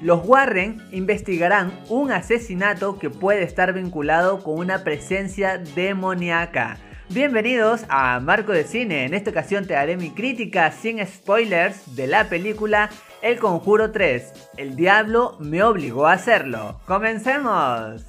Los Warren investigarán un asesinato que puede estar vinculado con una presencia demoníaca. Bienvenidos a Marco de Cine. En esta ocasión te daré mi crítica sin spoilers de la película El Conjuro 3. El diablo me obligó a hacerlo. ¡Comencemos!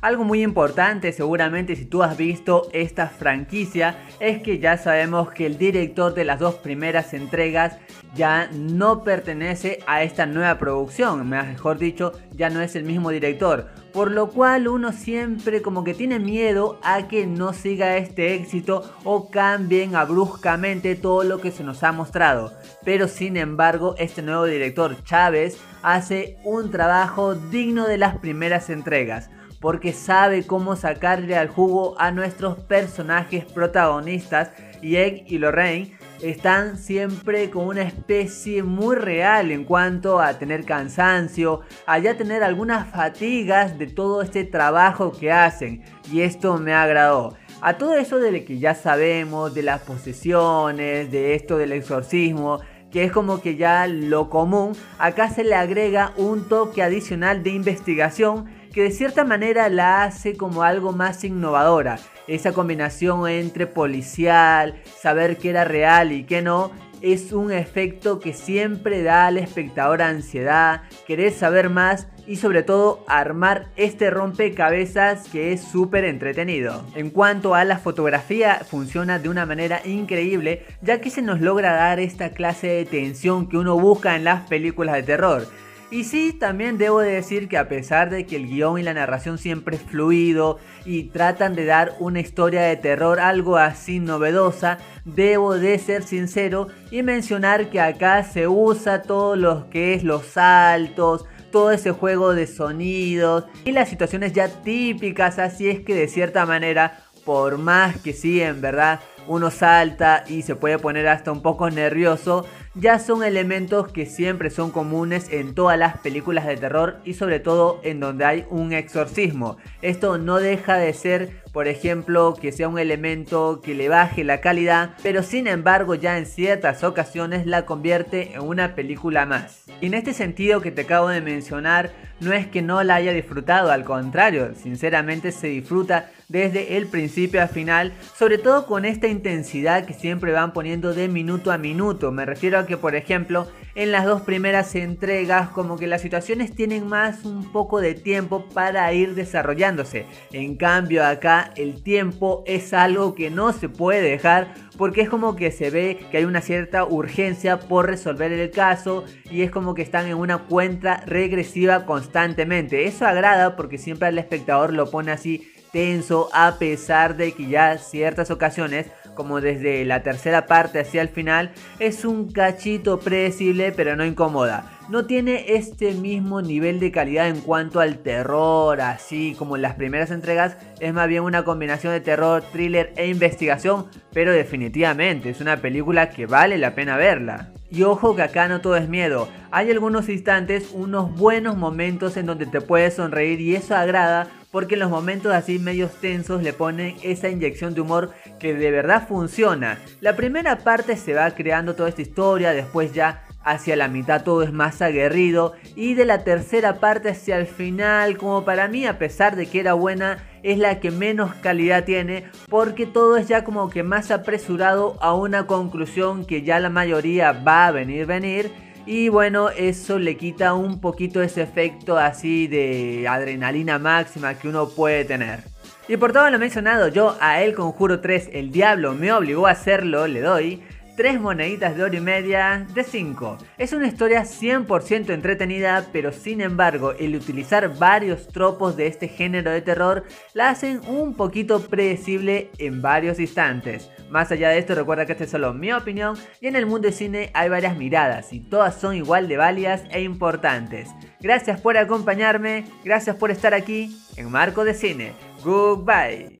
Algo muy importante seguramente si tú has visto esta franquicia es que ya sabemos que el director de las dos primeras entregas ya no pertenece a esta nueva producción, mejor dicho, ya no es el mismo director, por lo cual uno siempre como que tiene miedo a que no siga este éxito o cambien bruscamente todo lo que se nos ha mostrado. Pero sin embargo, este nuevo director Chávez hace un trabajo digno de las primeras entregas porque sabe cómo sacarle al jugo a nuestros personajes protagonistas y Egg y Lorraine están siempre con una especie muy real en cuanto a tener cansancio, a ya tener algunas fatigas de todo este trabajo que hacen y esto me agradó. A todo eso de lo que ya sabemos, de las posesiones, de esto del exorcismo, que es como que ya lo común, acá se le agrega un toque adicional de investigación que de cierta manera la hace como algo más innovadora. Esa combinación entre policial, saber qué era real y qué no, es un efecto que siempre da al espectador ansiedad, querer saber más y sobre todo armar este rompecabezas que es súper entretenido. En cuanto a la fotografía, funciona de una manera increíble ya que se nos logra dar esta clase de tensión que uno busca en las películas de terror. Y sí, también debo de decir que a pesar de que el guion y la narración siempre es fluido y tratan de dar una historia de terror algo así novedosa, debo de ser sincero y mencionar que acá se usa todo lo que es los saltos, todo ese juego de sonidos y las situaciones ya típicas, así es que de cierta manera, por más que sí, en verdad, uno salta y se puede poner hasta un poco nervioso, ya son elementos que siempre son comunes en todas las películas de terror y sobre todo en donde hay un exorcismo. Esto no deja de ser, por ejemplo, que sea un elemento que le baje la calidad, pero sin embargo ya en ciertas ocasiones la convierte en una película más. Y en este sentido que te acabo de mencionar, no es que no la haya disfrutado, al contrario, sinceramente se disfruta desde el principio al final, sobre todo con esta intensidad que siempre van poniendo de minuto a minuto. Me refiero a que, por ejemplo, en las dos primeras entregas como que las situaciones tienen más un poco de tiempo para ir desarrollándose. En cambio acá el tiempo es algo que no se puede dejar porque es como que se ve que hay una cierta urgencia por resolver el caso y es como que están en una cuenta regresiva constantemente. Eso agrada porque siempre al espectador lo pone así tenso a pesar de que ya ciertas ocasiones como desde la tercera parte hacia el final es un cachito predecible pero no incomoda. No tiene este mismo nivel de calidad en cuanto al terror, así como en las primeras entregas, es más bien una combinación de terror, thriller e investigación, pero definitivamente es una película que vale la pena verla. Y ojo que acá no todo es miedo, hay algunos instantes, unos buenos momentos en donde te puedes sonreír y eso agrada porque en los momentos así medios tensos le ponen esa inyección de humor que de verdad funciona. La primera parte se va creando toda esta historia, después ya hacia la mitad todo es más aguerrido y de la tercera parte hacia el final, como para mí a pesar de que era buena, es la que menos calidad tiene porque todo es ya como que más apresurado a una conclusión que ya la mayoría va a venir venir y bueno, eso le quita un poquito ese efecto así de adrenalina máxima que uno puede tener. Y por todo lo mencionado, yo a El Conjuro 3, el diablo me obligó a hacerlo, le doy 3 moneditas de oro y media de 5. Es una historia 100% entretenida, pero sin embargo, el utilizar varios tropos de este género de terror la hacen un poquito predecible en varios instantes. Más allá de esto, recuerda que esta es solo mi opinión y en el mundo de cine hay varias miradas y todas son igual de válidas e importantes. Gracias por acompañarme, gracias por estar aquí en Marco de Cine. Goodbye.